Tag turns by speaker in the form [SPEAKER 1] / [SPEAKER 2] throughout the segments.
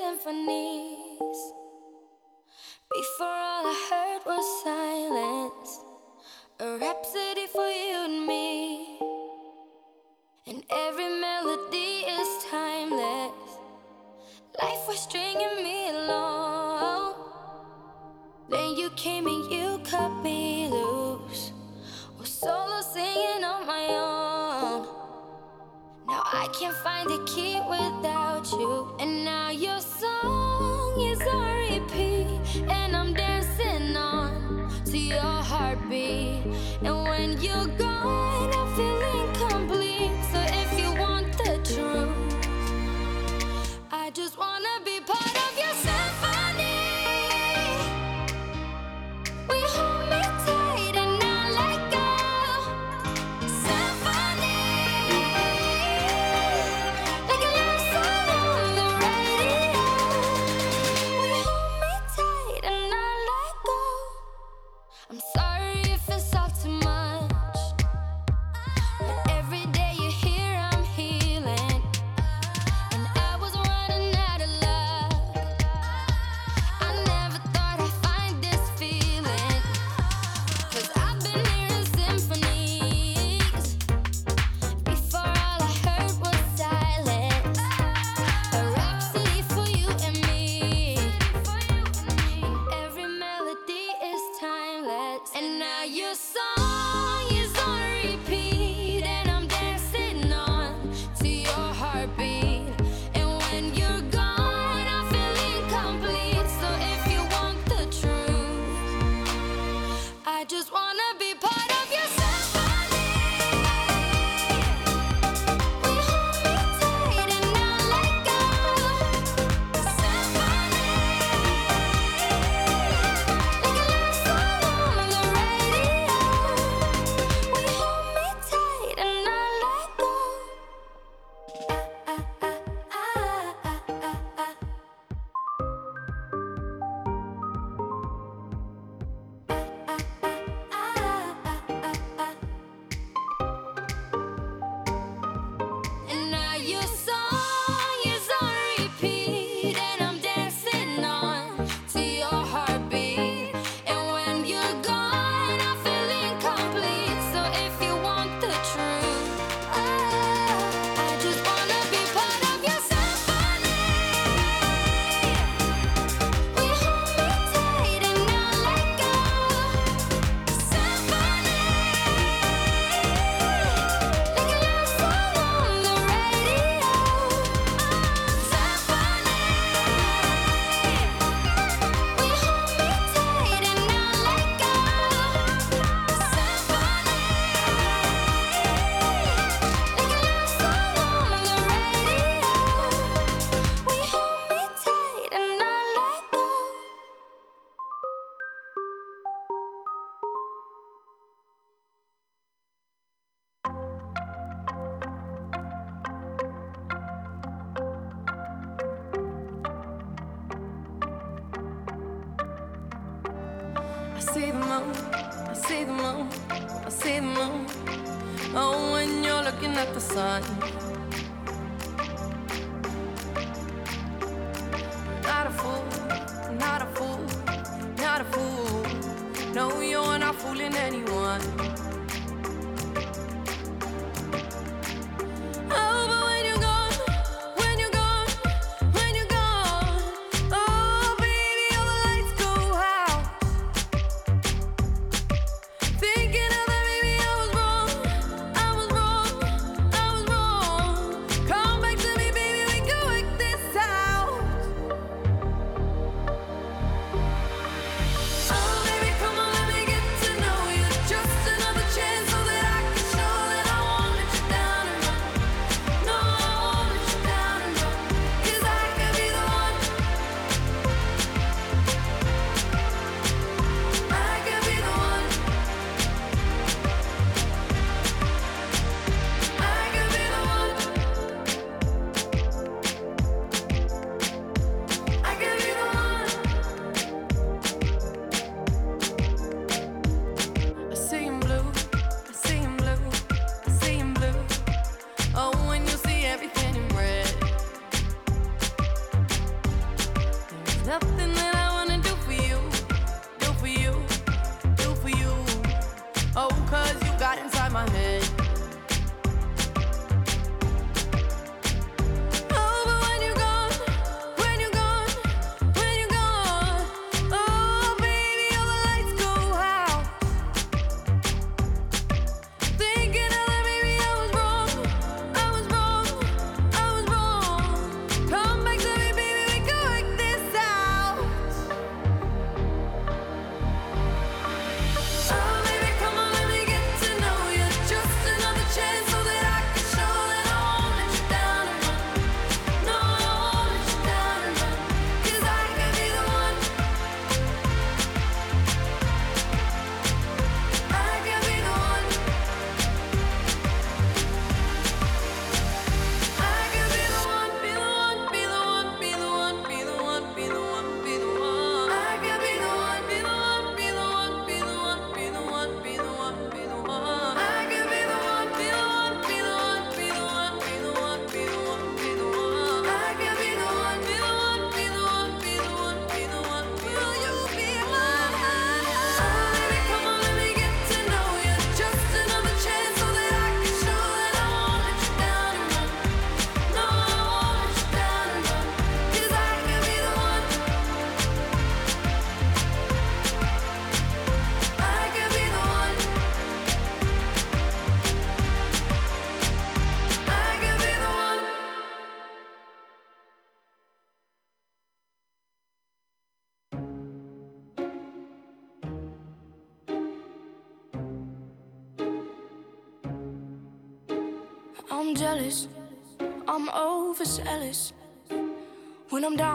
[SPEAKER 1] symphony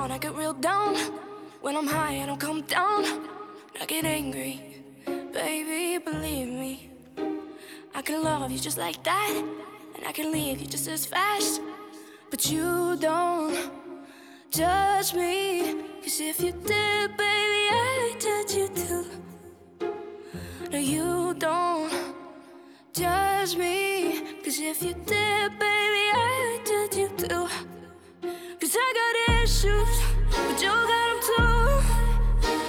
[SPEAKER 2] Down, I get real down. When I'm high, I don't come down. I get angry, baby, believe me. I can love you just like that, and I can leave you just as fast. But you don't judge me, cause if you did, baby, I'd judge you too. No, you don't judge me. Cause if you did, baby, I'd judge you too. Cause I got issues, but you got them too.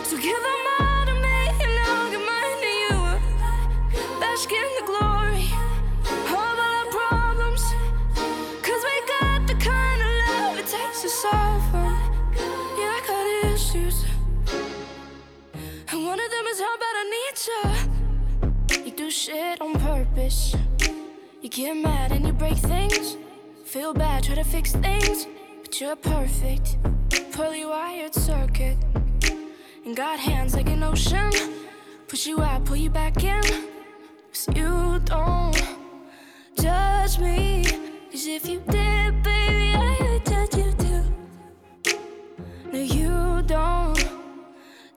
[SPEAKER 2] So give them all to me, and I'll mine to you. Bask in the glory of our problems. Cause we got the kind of love it takes to them. Yeah, I got issues. And one of them is how bad I need you. You do shit on purpose. You get mad and you break things. Feel bad, try to fix things. You're perfect. Poorly wired circuit. And got hands like an ocean. Push you out, pull you back in. Cause you don't judge me. Cause if you did, baby, I judge you too. No, you don't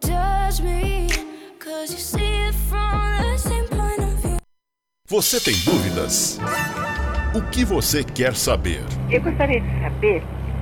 [SPEAKER 2] judge me. Cause you see it from the same point of view.
[SPEAKER 3] Você tem dúvidas? O que você quer saber?
[SPEAKER 4] Eu gostaria de saber,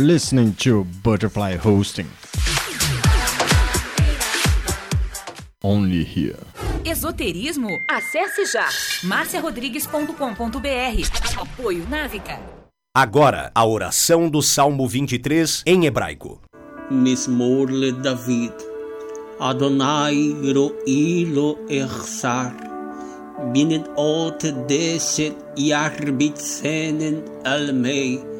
[SPEAKER 5] Are listening to Butterfly Hosting. Only here.
[SPEAKER 6] Esoterismo? Acesse já marciarodrigues.com.br. Apoio Návica.
[SPEAKER 7] Agora, a oração do Salmo 23 em hebraico.
[SPEAKER 8] Mismor le David. Adonai ro'i lo echsar. Binnen ot deset yarbitzenen almei.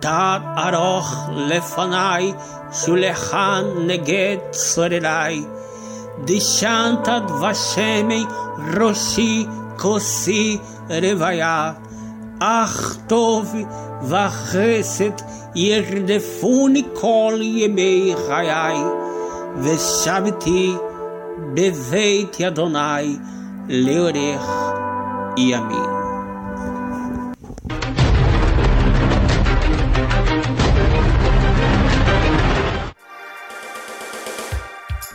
[SPEAKER 8] תת ארוך לפניי, שולחן נגד צורריי. דשנת דבשמי ראשי כוסי רוויה. אך טוב וחסד ירדפוני כל ימי חיי, ושבתי בבית אדוני לאורך ימים.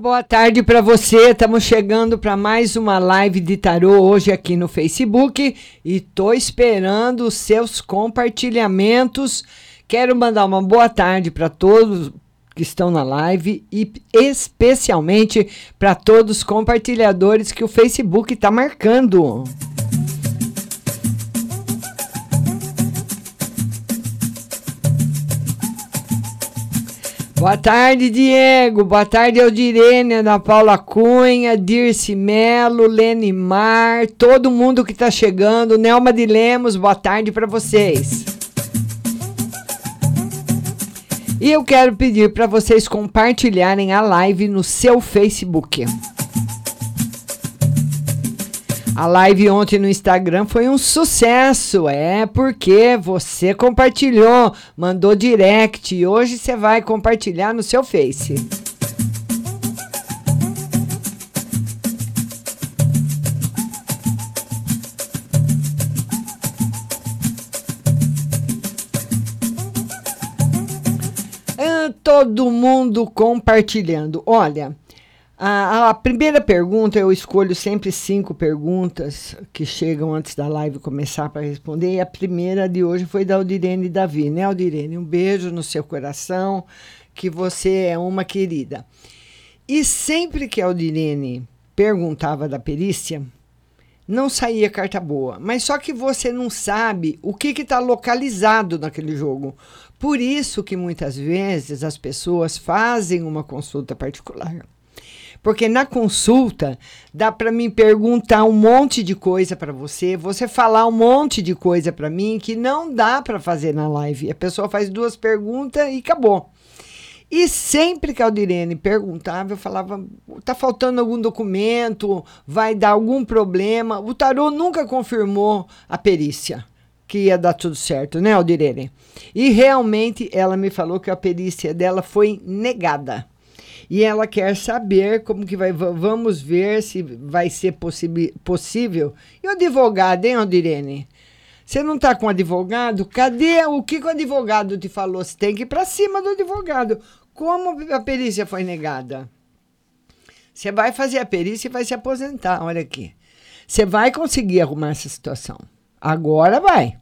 [SPEAKER 9] Boa tarde para você. Estamos chegando para mais uma live de tarô hoje aqui no Facebook e tô esperando os seus compartilhamentos. Quero mandar uma boa tarde para todos que estão na live e especialmente para todos os compartilhadores que o Facebook está marcando. Boa tarde, Diego. Boa tarde, Aldirene, Ana Paula Cunha, Dirce Melo, Lene Mar, todo mundo que está chegando. Nelma de Lemos, boa tarde para vocês. E eu quero pedir para vocês compartilharem a live no seu Facebook. A live ontem no Instagram foi um sucesso, é porque você compartilhou, mandou direct e hoje você vai compartilhar no seu Face. Todo mundo compartilhando. Olha, a, a, primeira pergunta, eu escolho sempre cinco perguntas que chegam antes da live começar para responder. E a primeira de hoje foi da Aldirene Davi, né, Aldirene? Um beijo no seu coração, que você é uma querida. E sempre que a Aldirene perguntava da perícia, não saía carta boa. Mas só que você não sabe o que está localizado naquele jogo. Por isso que muitas vezes as pessoas fazem uma consulta particular. Porque na consulta dá para mim perguntar um monte de coisa para você, você falar um monte de coisa para mim que não dá para fazer na live. A pessoa faz duas perguntas e acabou. E sempre que a Aldirene perguntava, eu falava: tá faltando algum documento, vai dar algum problema. O tarô nunca confirmou a perícia. que ia dar tudo certo, né, Aldirene? E realmente ela me falou que a perícia dela foi negada. E ela quer saber como que vai. Vamos ver se vai ser possível. E o advogado, hein, Aldirene? Você não está com advogado? Cadê o que, que o advogado te falou? Você tem que ir para cima do advogado. Como a perícia foi negada? Você vai fazer a perícia e vai se aposentar. Olha aqui. Você vai conseguir arrumar essa situação. Agora vai.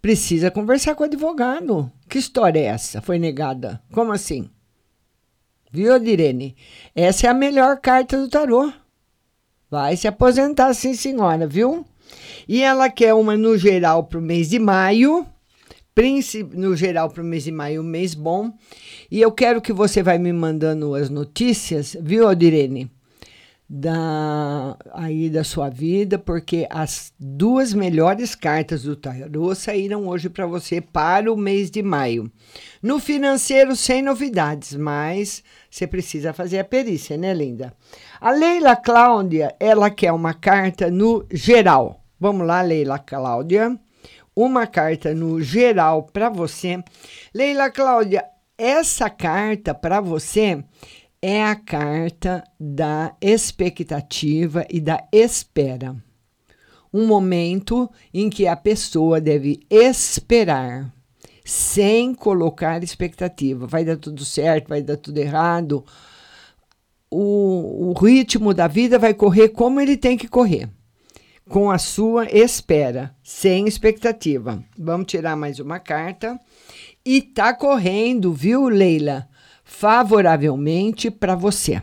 [SPEAKER 9] Precisa conversar com o advogado. Que história é essa? Foi negada. Como assim? Viu, Direne? Essa é a melhor carta do tarô. Vai se aposentar, sim, senhora, viu? E ela quer uma no geral para o mês de maio. No geral, para o mês de maio, um mês bom. E eu quero que você vai me mandando as notícias, viu, Direne? Da aí da sua vida, porque as duas melhores cartas do tarô saíram hoje para você para o mês de maio. No financeiro sem novidades, mas você precisa fazer a perícia, né, linda? A Leila Cláudia, ela quer uma carta no geral. Vamos lá, Leila Cláudia. Uma carta no geral para você. Leila Cláudia, essa carta para você é a carta da expectativa e da espera. Um momento em que a pessoa deve esperar, sem colocar expectativa. Vai dar tudo certo, vai dar tudo errado. O, o ritmo da vida vai correr como ele tem que correr, com a sua espera, sem expectativa. Vamos tirar mais uma carta. E tá correndo, viu, Leila? Favoravelmente para você.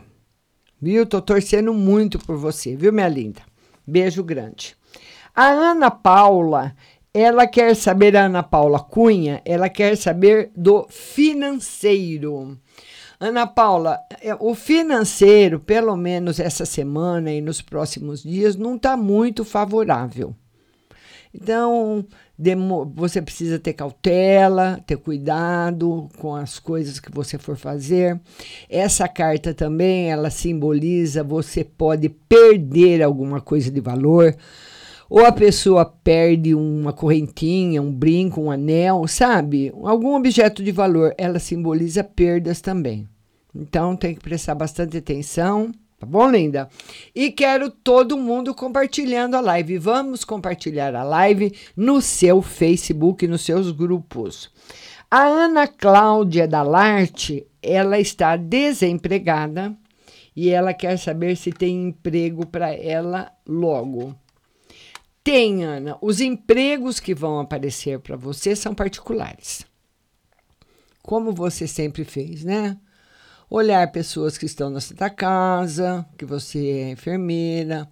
[SPEAKER 9] Viu? Tô torcendo muito por você, viu, minha linda? Beijo grande. A Ana Paula, ela quer saber, a Ana Paula Cunha, ela quer saber do financeiro. Ana Paula, é, o financeiro, pelo menos essa semana e nos próximos dias, não está muito favorável. Então, você precisa ter cautela, ter cuidado com as coisas que você for fazer. Essa carta também, ela simboliza você pode perder alguma coisa de valor. Ou a pessoa perde uma correntinha, um brinco, um anel, sabe? Algum objeto de valor, ela simboliza perdas também. Então tem que prestar bastante atenção Tá bom, linda? E quero todo mundo compartilhando a live. Vamos compartilhar a live no seu Facebook, nos seus grupos. A Ana Cláudia Dalarte, ela está desempregada e ela quer saber se tem emprego para ela logo. Tem, Ana. Os empregos que vão aparecer para você são particulares. Como você sempre fez, né? Olhar pessoas que estão na Santa Casa, que você é enfermeira,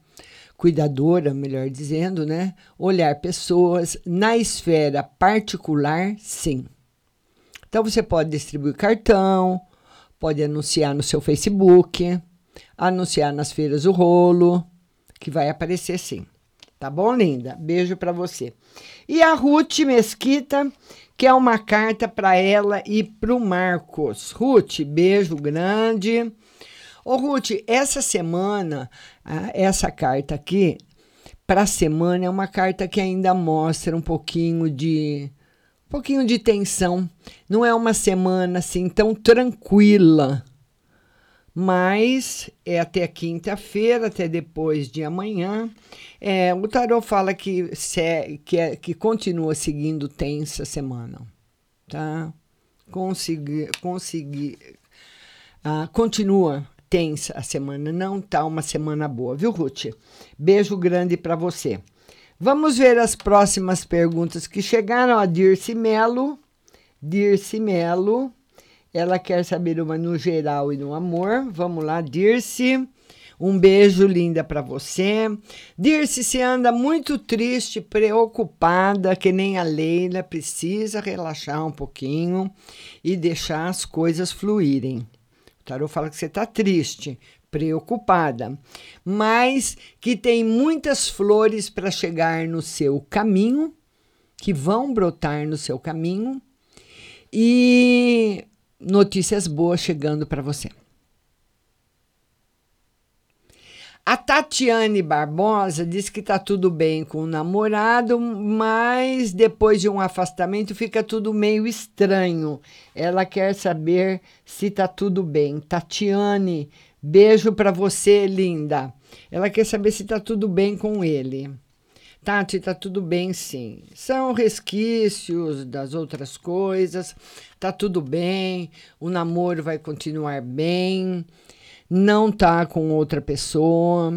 [SPEAKER 9] cuidadora, melhor dizendo, né? Olhar pessoas na esfera particular, sim. Então você pode distribuir cartão, pode anunciar no seu Facebook, anunciar nas feiras do rolo, que vai aparecer sim. Tá bom, linda? Beijo para você. E a Ruth Mesquita que é uma carta para ela e para o Marcos. Ruth, beijo grande. Ô, Ruth, essa semana, essa carta aqui, para a semana, é uma carta que ainda mostra um pouquinho de. Um pouquinho de tensão. Não é uma semana assim tão tranquila mas é até quinta-feira, até depois de amanhã. É, o tarot fala que, se, que, é, que continua seguindo tensa semana, tá? Conseguir, conseguir, ah, continua tensa a semana, não tá uma semana boa, viu, Ruth? Beijo grande para você. Vamos ver as próximas perguntas que chegaram. A Dirce Melo, Dirce Melo, ela quer saber uma no geral e no amor. Vamos lá, Dirce. Um beijo linda para você. Dirce, se anda muito triste, preocupada, que nem a Leila, precisa relaxar um pouquinho e deixar as coisas fluírem. O tarô fala que você está triste, preocupada, mas que tem muitas flores para chegar no seu caminho, que vão brotar no seu caminho. E notícias boas chegando para você. A Tatiane Barbosa diz que tá tudo bem com o namorado, mas depois de um afastamento fica tudo meio estranho. Ela quer saber se tá tudo bem. Tatiane, beijo para você, linda. Ela quer saber se tá tudo bem com ele. Tati, tá tudo bem sim. São resquícios das outras coisas. Tá tudo bem. O namoro vai continuar bem não tá com outra pessoa,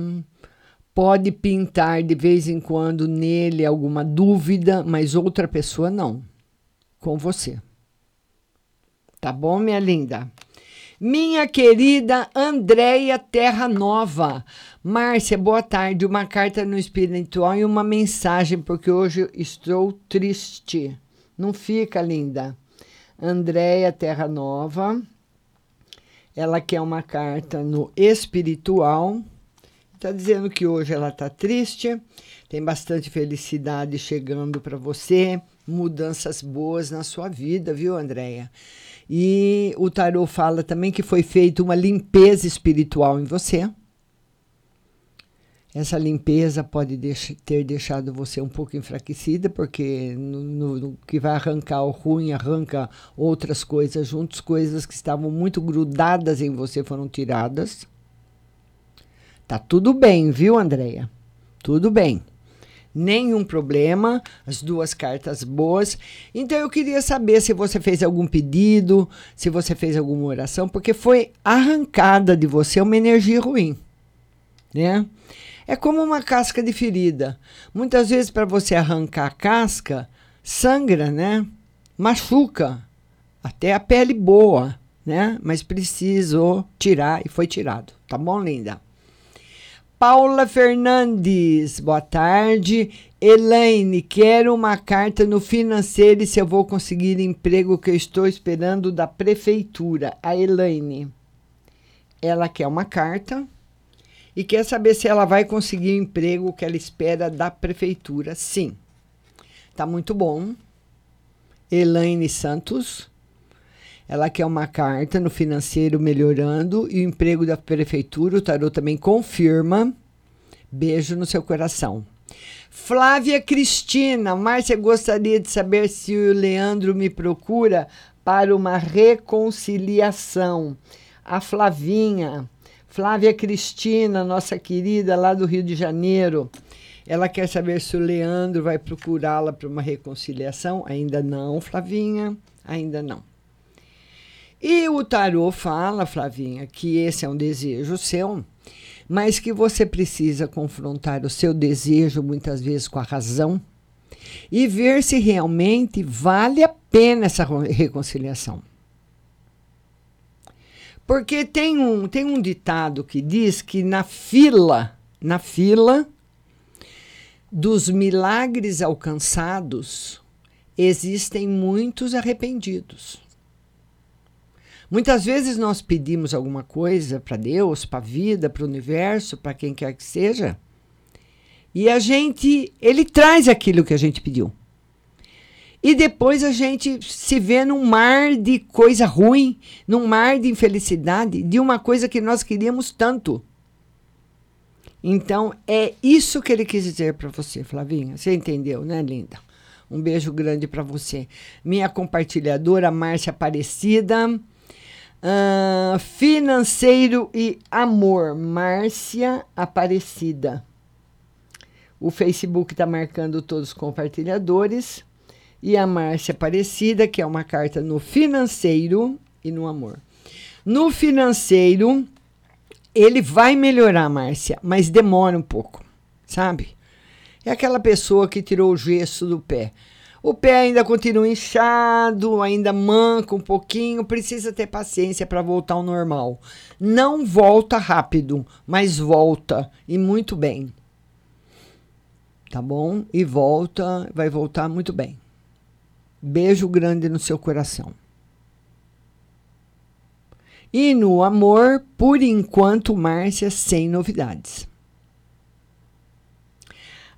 [SPEAKER 9] pode pintar de vez em quando nele alguma dúvida, mas outra pessoa não. Com você. Tá bom, minha linda? Minha querida Andréia Terra Nova. Márcia, boa tarde. Uma carta no espiritual e uma mensagem, porque hoje estou triste. Não fica, linda. Andréia Terra Nova. Ela quer uma carta no espiritual. Está dizendo que hoje ela está triste, tem bastante felicidade chegando para você, mudanças boas na sua vida, viu, Andréia? E o tarot fala também que foi feita uma limpeza espiritual em você. Essa limpeza pode ter deixado você um pouco enfraquecida, porque no, no, no, que vai arrancar o ruim, arranca outras coisas juntos, coisas que estavam muito grudadas em você foram tiradas. Tá tudo bem, viu, Andréia? Tudo bem. Nenhum problema, as duas cartas boas. Então eu queria saber se você fez algum pedido, se você fez alguma oração, porque foi arrancada de você uma energia ruim, né? É como uma casca de ferida. Muitas vezes, para você arrancar a casca, sangra, né? Machuca. Até a pele boa, né? Mas precisou tirar e foi tirado. Tá bom, linda? Paula Fernandes, boa tarde. Elaine, quero uma carta no financeiro e se eu vou conseguir emprego que eu estou esperando da prefeitura. A Elaine, ela quer uma carta e quer saber se ela vai conseguir o emprego que ela espera da prefeitura. Sim, tá muito bom. Elaine Santos, ela quer uma carta no financeiro melhorando e o emprego da prefeitura. O tarô também confirma. Beijo no seu coração. Flávia Cristina, Márcia gostaria de saber se o Leandro me procura para uma reconciliação. A Flavinha, Flávia Cristina, nossa querida lá do Rio de Janeiro, ela quer saber se o Leandro vai procurá-la para uma reconciliação. Ainda não, Flavinha, ainda não. E o tarô fala, Flavinha, que esse é um desejo seu, mas que você precisa confrontar o seu desejo muitas vezes com a razão e ver se realmente vale a pena essa reconciliação. Porque tem um, tem um ditado que diz que na fila, na fila dos milagres alcançados, existem muitos arrependidos. Muitas vezes nós pedimos alguma coisa para Deus, para a vida, para o universo, para quem quer que seja, e a gente, ele traz aquilo que a gente pediu. E depois a gente se vê num mar de coisa ruim, num mar de infelicidade, de uma coisa que nós queríamos tanto. Então, é isso que ele quis dizer para você, Flavinha. Você entendeu, né, linda? Um beijo grande para você. Minha compartilhadora, Márcia Aparecida. Uh, financeiro e amor, Márcia Aparecida. O Facebook está marcando todos os compartilhadores e a Márcia Aparecida, que é uma carta no financeiro e no amor. No financeiro, ele vai melhorar, Márcia, mas demora um pouco, sabe? É aquela pessoa que tirou o gesso do pé. O pé ainda continua inchado, ainda manca um pouquinho, precisa ter paciência para voltar ao normal. Não volta rápido, mas volta e muito bem. Tá bom? E volta, vai voltar muito bem. Beijo grande no seu coração. E no amor, por enquanto, Márcia, sem novidades.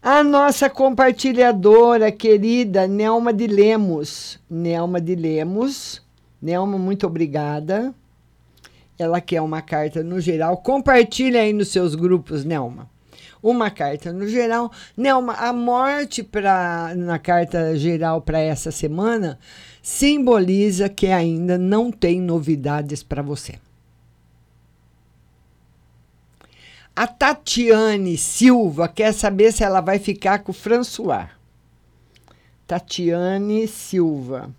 [SPEAKER 9] A nossa compartilhadora querida Nelma de Lemos. Nelma de Lemos. Nelma, muito obrigada. Ela quer uma carta no geral. Compartilha aí nos seus grupos, Nelma. Uma carta no geral. Nelma, a morte pra, na carta geral para essa semana simboliza que ainda não tem novidades para você. A Tatiane Silva quer saber se ela vai ficar com o François. Tatiane Silva.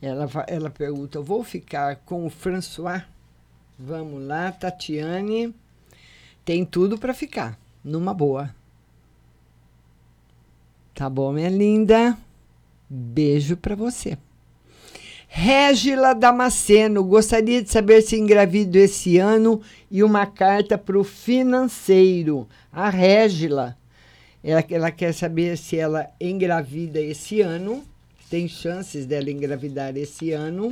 [SPEAKER 9] Ela, ela pergunta: vou ficar com o François? Vamos lá, Tatiane. Tem tudo para ficar, numa boa. Tá bom, minha linda? Beijo para você. Régila Damasceno, gostaria de saber se engravido esse ano e uma carta para o financeiro. A Régila, ela, ela quer saber se ela engravida esse ano, tem chances dela engravidar esse ano,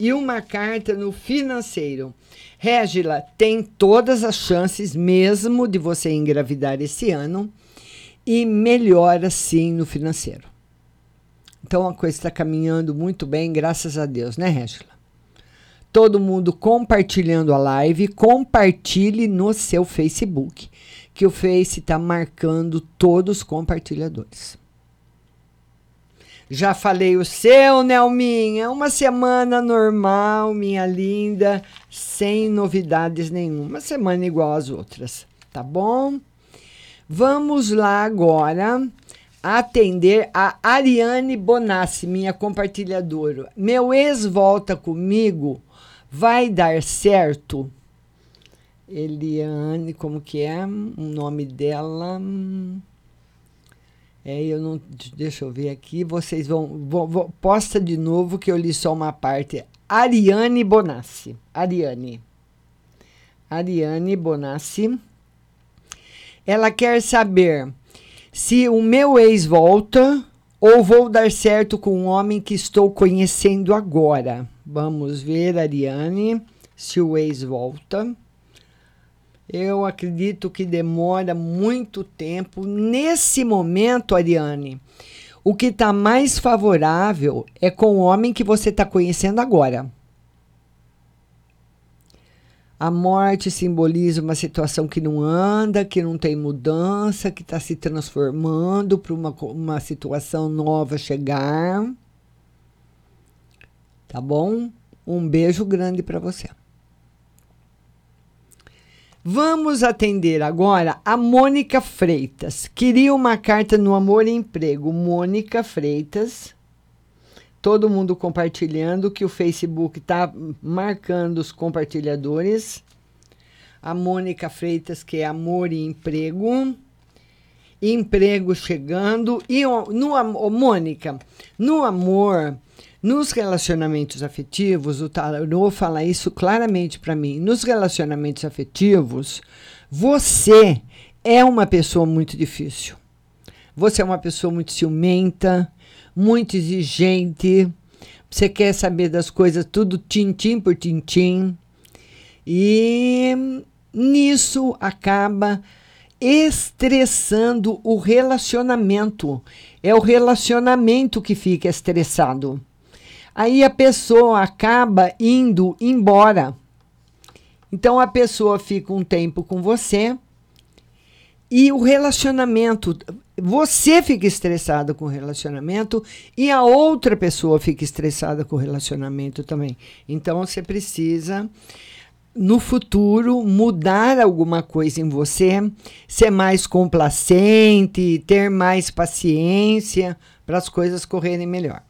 [SPEAKER 9] e uma carta no financeiro. Régila, tem todas as chances mesmo de você engravidar esse ano e melhora sim no financeiro. Então a coisa está caminhando muito bem, graças a Deus, né, Régila? Todo mundo compartilhando a live, compartilhe no seu Facebook, que o Face está marcando todos os compartilhadores. Já falei o seu, Nelminha. Uma semana normal, minha linda, sem novidades nenhuma. Uma semana igual às outras, tá bom? Vamos lá agora atender a Ariane Bonassi, minha compartilhadora. Meu ex volta comigo, vai dar certo? Eliane, como que é o nome dela? É, eu não. Deixa eu ver aqui. Vocês vão, vão. Posta de novo que eu li só uma parte. Ariane Bonassi. Ariane. Ariane Bonassi. Ela quer saber se o meu ex volta ou vou dar certo com um homem que estou conhecendo agora. Vamos ver, Ariane, se o ex volta. Eu acredito que demora muito tempo. Nesse momento, Ariane, o que está mais favorável é com o homem que você está conhecendo agora. A morte simboliza uma situação que não anda, que não tem mudança, que está se transformando para uma, uma situação nova chegar. Tá bom? Um beijo grande para você. Vamos atender agora a Mônica Freitas. Queria uma carta no amor e emprego. Mônica Freitas todo mundo compartilhando, que o Facebook está marcando os compartilhadores. A Mônica Freitas, que é Amor e Emprego. Emprego chegando. E no oh, Mônica, no amor, nos relacionamentos afetivos, o Tarô fala isso claramente para mim. Nos relacionamentos afetivos, você é uma pessoa muito difícil. Você é uma pessoa muito ciumenta, muito exigente. Você quer saber das coisas tudo tintim por tintim. E nisso acaba estressando o relacionamento. É o relacionamento que fica estressado. Aí a pessoa acaba indo embora. Então a pessoa fica um tempo com você e o relacionamento você fica estressado com o relacionamento e a outra pessoa fica estressada com o relacionamento também. Então você precisa no futuro mudar alguma coisa em você, ser mais complacente, ter mais paciência para as coisas correrem melhor.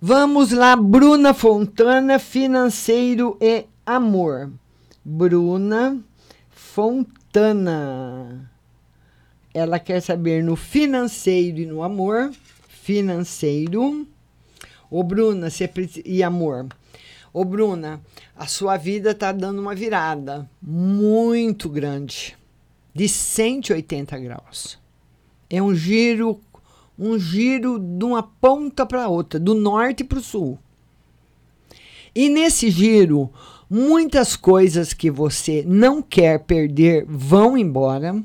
[SPEAKER 9] Vamos lá, Bruna Fontana, financeiro e amor. Bruna Fontana. Ela quer saber no financeiro e no amor. Financeiro. Ô, Bruna, você e amor. Ô, Bruna, a sua vida está dando uma virada muito grande, de 180 graus. É um giro, um giro de uma ponta para outra, do norte para o sul. E nesse giro, muitas coisas que você não quer perder vão embora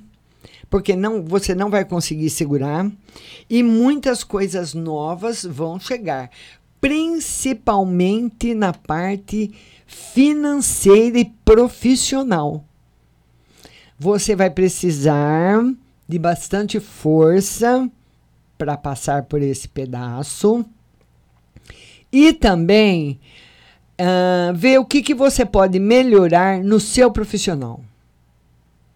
[SPEAKER 9] porque não, você não vai conseguir segurar e muitas coisas novas vão chegar. principalmente na parte financeira e profissional. Você vai precisar de bastante força para passar por esse pedaço e também uh, ver o que, que você pode melhorar no seu profissional.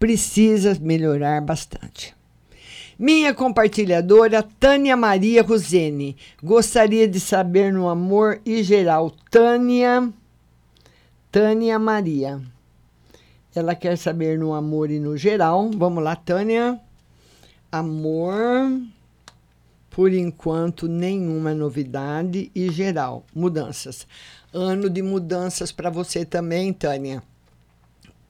[SPEAKER 9] Precisa melhorar bastante. Minha compartilhadora Tânia Maria Rosene. Gostaria de saber no amor e geral. Tânia. Tânia Maria. Ela quer saber no amor e no geral. Vamos lá, Tânia. Amor. Por enquanto, nenhuma novidade e geral. Mudanças. Ano de mudanças para você também, Tânia.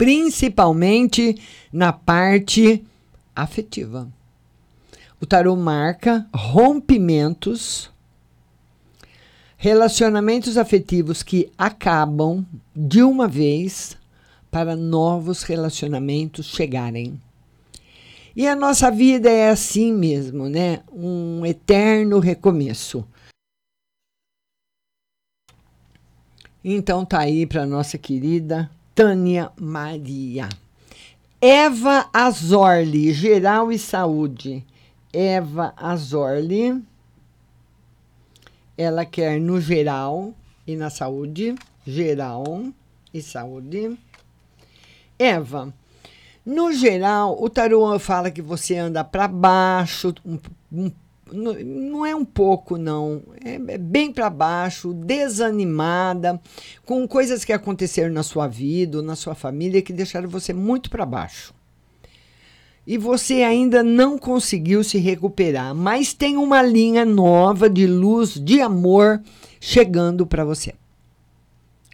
[SPEAKER 9] Principalmente na parte afetiva. O tarô marca rompimentos, relacionamentos afetivos que acabam de uma vez para novos relacionamentos chegarem. E a nossa vida é assim mesmo, né? Um eterno recomeço. Então tá aí para nossa querida Tânia Maria. Eva Azorli, geral e saúde. Eva Azorli. Ela quer no geral e na saúde. Geral e saúde. Eva, no geral, o tarô fala que você anda para baixo, um, um, não é um pouco, não. É, é bem para baixo, desanimada, com coisas que aconteceram na sua vida, na sua família, que deixaram você muito para baixo e você ainda não conseguiu se recuperar, mas tem uma linha nova de luz, de amor chegando para você.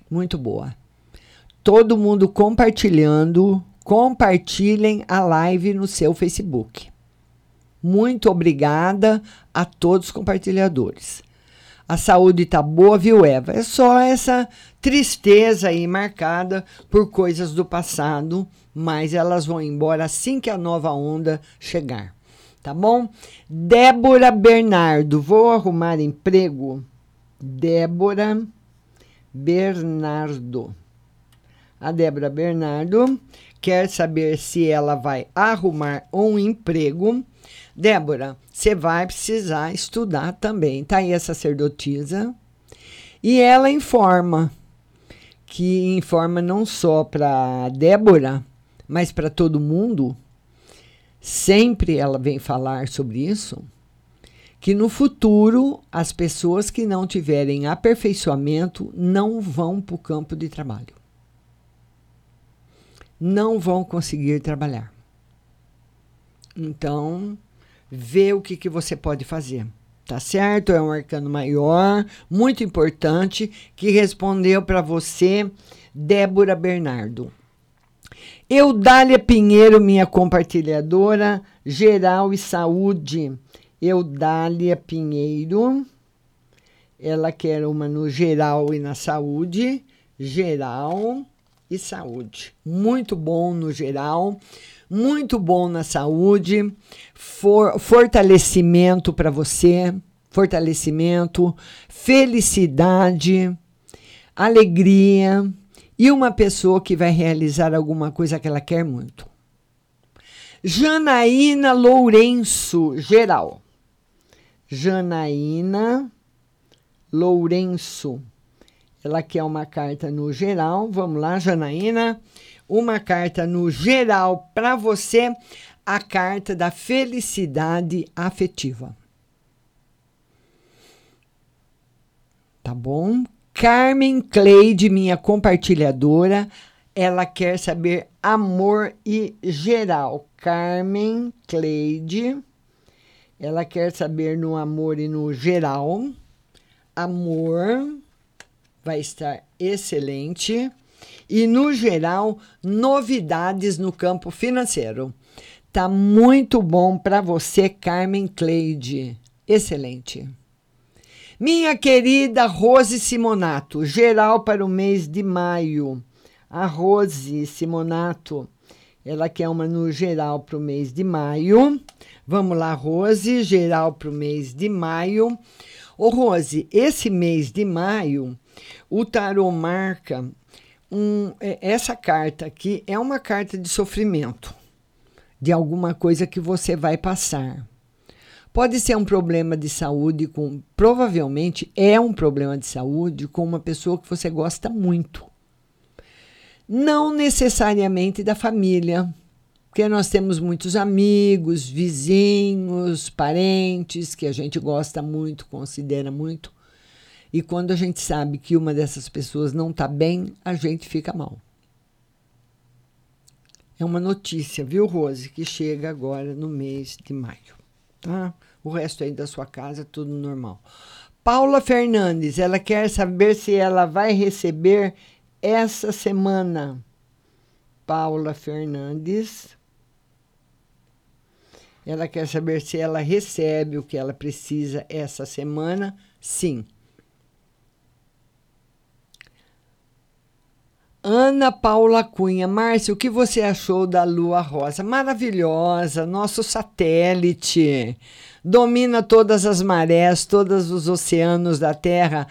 [SPEAKER 9] Muito boa. Todo mundo compartilhando, compartilhem a live no seu Facebook. Muito obrigada a todos os compartilhadores. A saúde tá boa, viu, Eva? É só essa tristeza aí marcada por coisas do passado, mas elas vão embora assim que a nova onda chegar. Tá bom? Débora Bernardo, vou arrumar emprego. Débora Bernardo. A Débora Bernardo quer saber se ela vai arrumar um emprego Débora, você vai precisar estudar também. Tá aí a sacerdotisa. E ela informa, que informa não só para Débora, mas para todo mundo. Sempre ela vem falar sobre isso. Que no futuro, as pessoas que não tiverem aperfeiçoamento não vão para o campo de trabalho. Não vão conseguir trabalhar. Então, ver o que, que você pode fazer. Tá certo? É um arcano maior, muito importante, que respondeu para você, Débora Bernardo. Eudália Pinheiro, minha compartilhadora, geral e saúde. Eudália Pinheiro, ela quer uma no geral e na saúde. Geral e saúde. Muito bom no geral muito bom na saúde, for, fortalecimento para você, fortalecimento, felicidade, alegria e uma pessoa que vai realizar alguma coisa que ela quer muito. Janaína Lourenço, geral. Janaína Lourenço. Ela quer uma carta no geral. Vamos lá, Janaína uma carta no geral para você, a carta da felicidade afetiva. Tá bom? Carmen Cleide, minha compartilhadora, ela quer saber amor e geral. Carmen Cleide, ela quer saber no amor e no geral. Amor vai estar excelente e, no geral, novidades no campo financeiro. Tá muito bom para você, Carmen Cleide. Excelente. Minha querida Rose Simonato, geral para o mês de maio. A Rose Simonato, ela quer uma no geral para o mês de maio. Vamos lá, Rose, geral para o mês de maio. Ô, Rose, esse mês de maio, o tarô marca um, é, essa carta aqui é uma carta de sofrimento, de alguma coisa que você vai passar. Pode ser um problema de saúde com, provavelmente é um problema de saúde com uma pessoa que você gosta muito. Não necessariamente da família, porque nós temos muitos amigos, vizinhos, parentes que a gente gosta muito, considera muito. E quando a gente sabe que uma dessas pessoas não está bem, a gente fica mal. É uma notícia, viu, Rose, que chega agora no mês de maio. Tá? O resto aí da sua casa, tudo normal. Paula Fernandes, ela quer saber se ela vai receber essa semana. Paula Fernandes. Ela quer saber se ela recebe o que ela precisa essa semana. Sim. Ana Paula Cunha. Márcia, o que você achou da Lua Rosa? Maravilhosa, nosso satélite. Domina todas as marés, todos os oceanos da Terra.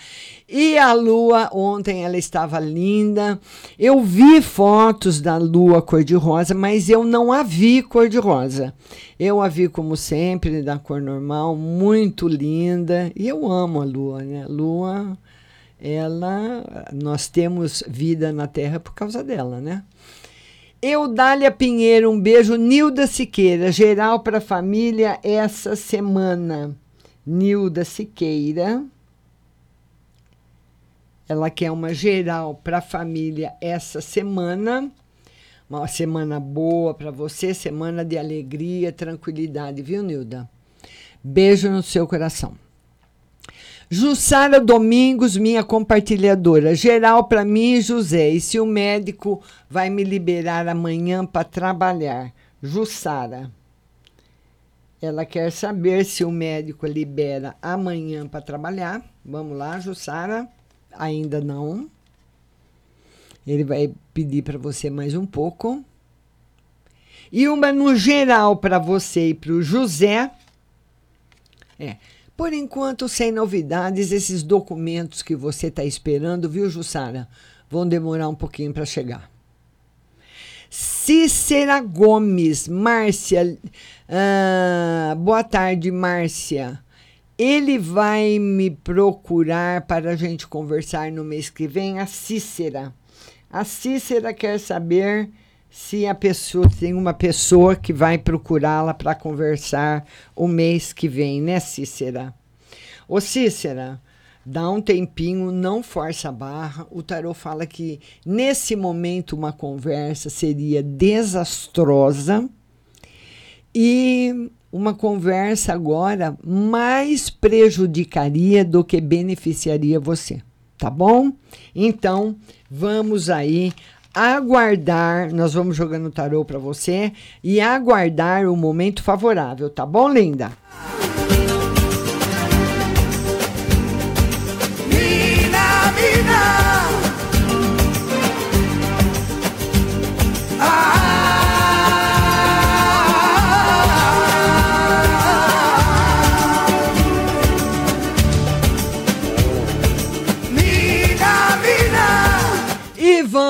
[SPEAKER 9] E a Lua, ontem ela estava linda. Eu vi fotos da Lua cor-de-rosa, mas eu não a vi cor-de-rosa. Eu a vi, como sempre, da cor normal, muito linda. E eu amo a Lua, né? Lua ela nós temos vida na Terra por causa dela, né? Eudália Pinheiro, um beijo. Nilda Siqueira, geral para a família essa semana. Nilda Siqueira. Ela quer uma geral para a família essa semana. Uma semana boa para você, semana de alegria, tranquilidade, viu, Nilda? Beijo no seu coração. Jussara Domingos, minha compartilhadora. Geral para mim, José. E se o médico vai me liberar amanhã para trabalhar? Jussara. Ela quer saber se o médico libera amanhã para trabalhar. Vamos lá, Jussara. Ainda não. Ele vai pedir para você mais um pouco. E uma no geral para você e para o José. É. Por enquanto, sem novidades, esses documentos que você está esperando, viu, Jussara? Vão demorar um pouquinho para chegar. Cícera Gomes, Márcia. Ah, boa tarde, Márcia. Ele vai me procurar para a gente conversar no mês que vem, a Cícera. A Cícera quer saber se a pessoa tem uma pessoa que vai procurá-la para conversar o mês que vem, né, Cícera? Ô, Cícera, dá um tempinho, não força a barra. O tarô fala que nesse momento uma conversa seria desastrosa e uma conversa agora mais prejudicaria do que beneficiaria você, tá bom? Então, vamos aí aguardar, nós vamos jogando tarô para você e aguardar o momento favorável, tá bom, linda?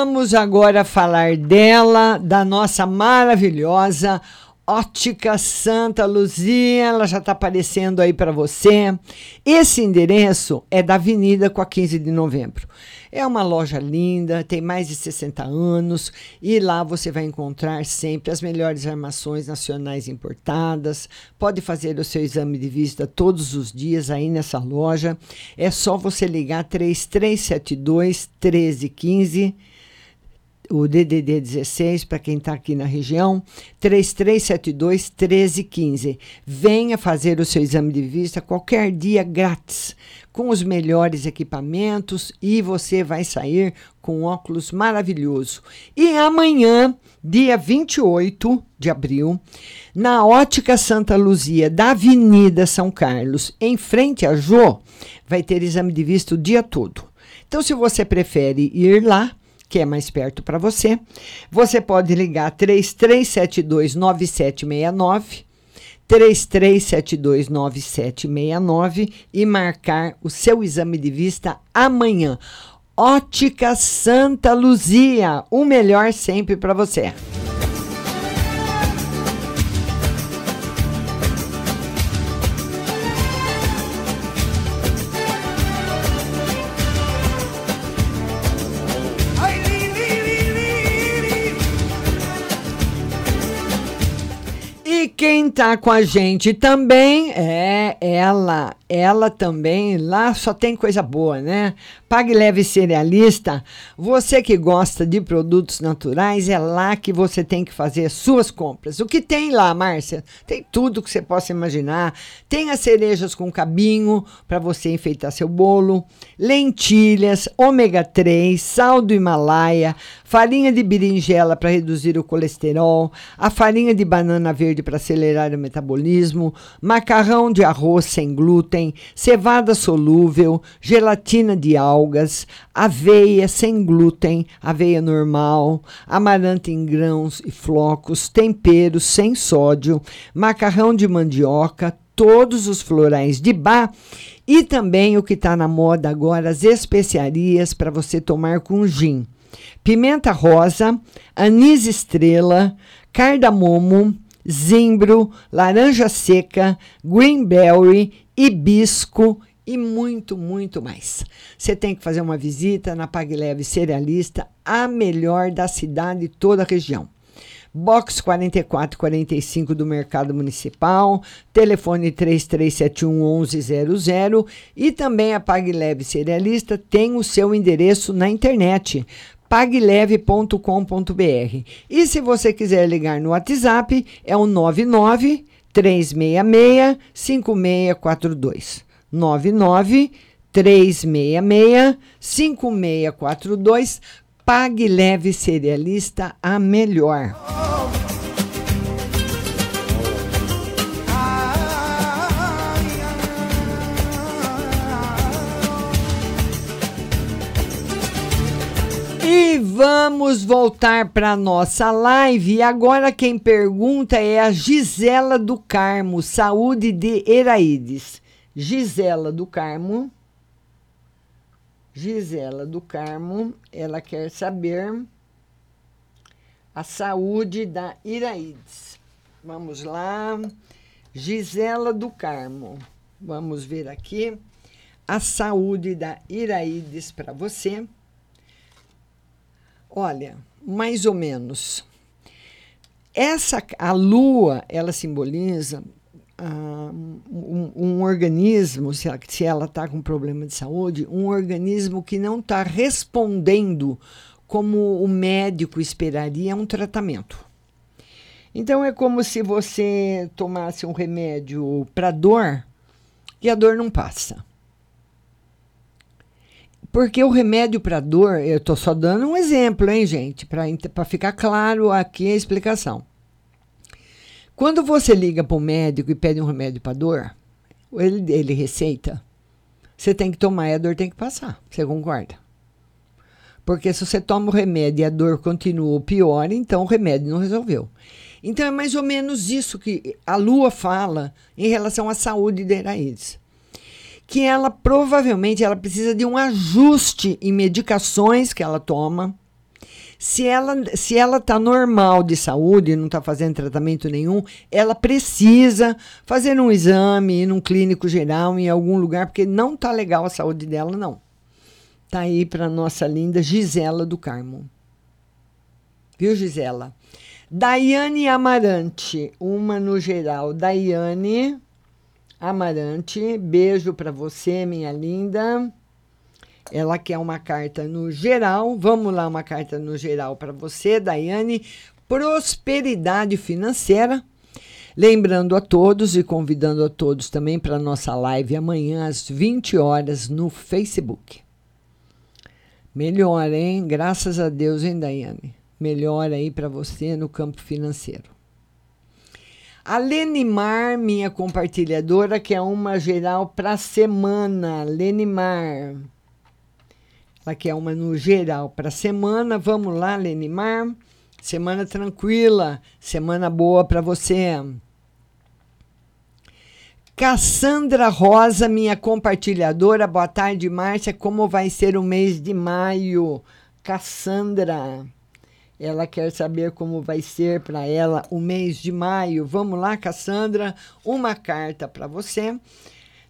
[SPEAKER 9] Vamos agora falar dela, da nossa maravilhosa Ótica Santa Luzia, ela já está aparecendo aí para você. Esse endereço é da Avenida com a 15 de novembro. É uma loja linda, tem mais de 60 anos e lá você vai encontrar sempre as melhores armações nacionais importadas. Pode fazer o seu exame de vista todos os dias aí nessa loja. É só você ligar 3372 1315 o DDD 16 para quem está aqui na região, 3372 1315. Venha fazer o seu exame de vista qualquer dia grátis, com os melhores equipamentos e você vai sair com um óculos maravilhoso. E amanhã, dia 28 de abril, na Ótica Santa Luzia, da Avenida São Carlos, em frente a Jô, vai ter exame de vista o dia todo. Então, se você prefere ir lá, que é mais perto para você, você pode ligar 3372 9769 33729769 e marcar o seu exame de vista amanhã. Ótica Santa Luzia, o melhor sempre para você. Quem tá com a gente também é ela, ela também, lá só tem coisa boa, né? Pague Leve Cerealista, você que gosta de produtos naturais, é lá que você tem que fazer suas compras. O que tem lá, Márcia? Tem tudo que você possa imaginar. Tem as cerejas com cabinho para você enfeitar seu bolo, lentilhas, ômega 3, sal do Himalaia, farinha de berinjela para reduzir o colesterol, a farinha de banana verde para acelerar o metabolismo, macarrão de arroz sem glúten, cevada solúvel, gelatina de algas, aveia sem glúten, aveia normal, amarante em grãos e flocos, temperos sem sódio, macarrão de mandioca, todos os florais de bar e também o que está na moda agora, as especiarias para você tomar com gin. Pimenta rosa, anis estrela, cardamomo, zimbro, laranja seca, greenberry, hibisco e muito, muito mais. Você tem que fazer uma visita na Pague Leve Cerealista, a melhor da cidade e toda a região. Box 4445 do Mercado Municipal, telefone 3371 1100 e também a Pague Leve Cerealista tem o seu endereço na internet pagleve.com.br. E se você quiser ligar no WhatsApp, é o 99 366 5642. 99 366 5642. Pague Leve Cerealista a melhor. E vamos voltar para nossa live. E agora quem pergunta é a Gisela do Carmo, saúde de Heraídes. Gisela do Carmo. Gisela do Carmo, ela quer saber a saúde da Iraídes. Vamos lá. Gisela do Carmo. Vamos ver aqui a saúde da Iraídes para você. Olha, mais ou menos. Essa a lua, ela simboliza ah, um, um, organismo, se ela está com problema de saúde, um organismo que não está respondendo como o médico esperaria um tratamento. Então é como se você tomasse um remédio para dor e a dor não passa. Porque o remédio para dor, eu estou só dando um exemplo, hein, gente, para ficar claro aqui a explicação. Quando você liga para o médico e pede um remédio para dor, ele, ele receita, você tem que tomar e a dor tem que passar. Você concorda? Porque se você toma o remédio e a dor continua pior, então o remédio não resolveu. Então é mais ou menos isso que a Lua fala em relação à saúde de Heraídes que ela provavelmente ela precisa de um ajuste em medicações que ela toma. Se ela se ela está normal de saúde, não está fazendo tratamento nenhum, ela precisa fazer um exame, ir num clínico geral em algum lugar, porque não está legal a saúde dela, não. Tá aí para nossa linda Gisela do Carmo. Viu, Gisela? Daiane Amarante, uma no geral. Daiane, Amarante. Beijo para você, minha linda. Ela quer uma carta no geral. Vamos lá, uma carta no geral para você, Daiane. Prosperidade financeira. Lembrando a todos e convidando a todos também para nossa live amanhã às 20 horas no Facebook. Melhor, hein? Graças a Deus, hein, Daiane? Melhor aí para você no campo financeiro. A Lenimar, minha compartilhadora, que é uma geral para semana. Lenimar. Ela quer uma no geral para semana. Vamos lá, Lenimar. Semana tranquila, semana boa para você. Cassandra Rosa, minha compartilhadora. Boa tarde, Márcia. Como vai ser o mês de maio? Cassandra. Ela quer saber como vai ser para ela o mês de maio. Vamos lá, Cassandra. Uma carta para você.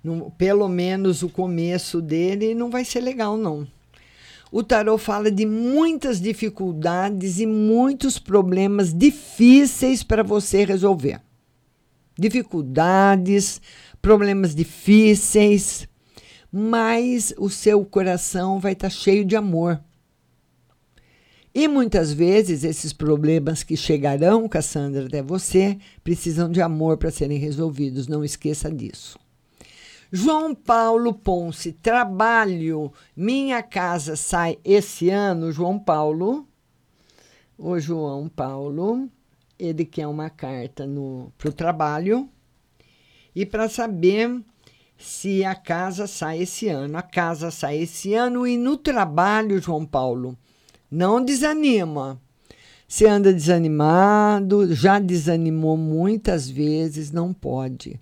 [SPEAKER 9] No, pelo menos o começo dele não vai ser legal, não. O tarot fala de muitas dificuldades e muitos problemas difíceis para você resolver. Dificuldades, problemas difíceis, mas o seu coração vai estar tá cheio de amor. E muitas vezes esses problemas que chegarão, Cassandra, até você, precisam de amor para serem resolvidos. Não esqueça disso. João Paulo Ponce, trabalho. Minha casa sai esse ano, João Paulo. O João Paulo, ele quer uma carta para o trabalho e para saber se a casa sai esse ano. A casa sai esse ano e no trabalho, João Paulo, não desanima. Você anda desanimado, já desanimou muitas vezes, não pode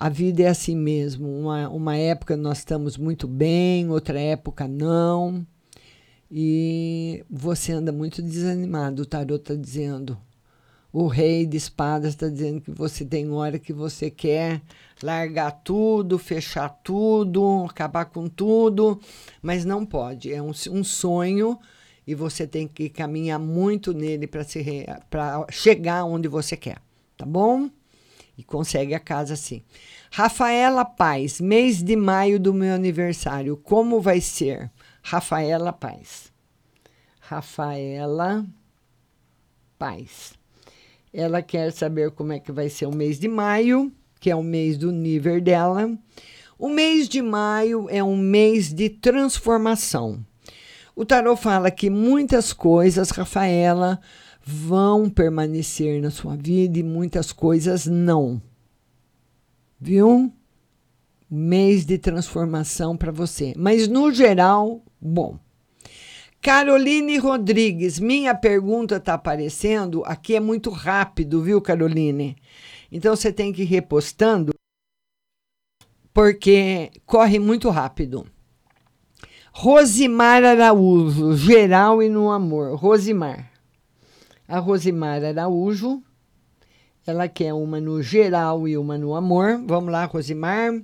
[SPEAKER 9] a vida é assim mesmo. Uma, uma época nós estamos muito bem, outra época não. E você anda muito desanimado, o tarot está dizendo. O rei de espadas está dizendo que você tem hora que você quer largar tudo, fechar tudo, acabar com tudo, mas não pode. É um, um sonho e você tem que caminhar muito nele para chegar onde você quer, tá bom? e consegue a casa assim. Rafaela Paz, mês de maio do meu aniversário, como vai ser? Rafaela Paz. Rafaela Paz. Ela quer saber como é que vai ser o mês de maio, que é o mês do nível dela. O mês de maio é um mês de transformação. O tarot fala que muitas coisas, Rafaela, vão permanecer na sua vida e muitas coisas não. Viu? Mês de transformação para você. Mas no geral, bom. Caroline Rodrigues, minha pergunta está aparecendo. Aqui é muito rápido, viu, Caroline? Então você tem que ir repostando, porque corre muito rápido. Rosimar Araújo, geral e no amor. Rosimar a Rosimar Araújo. Ela quer uma no geral e uma no amor. Vamos lá, Rosimar.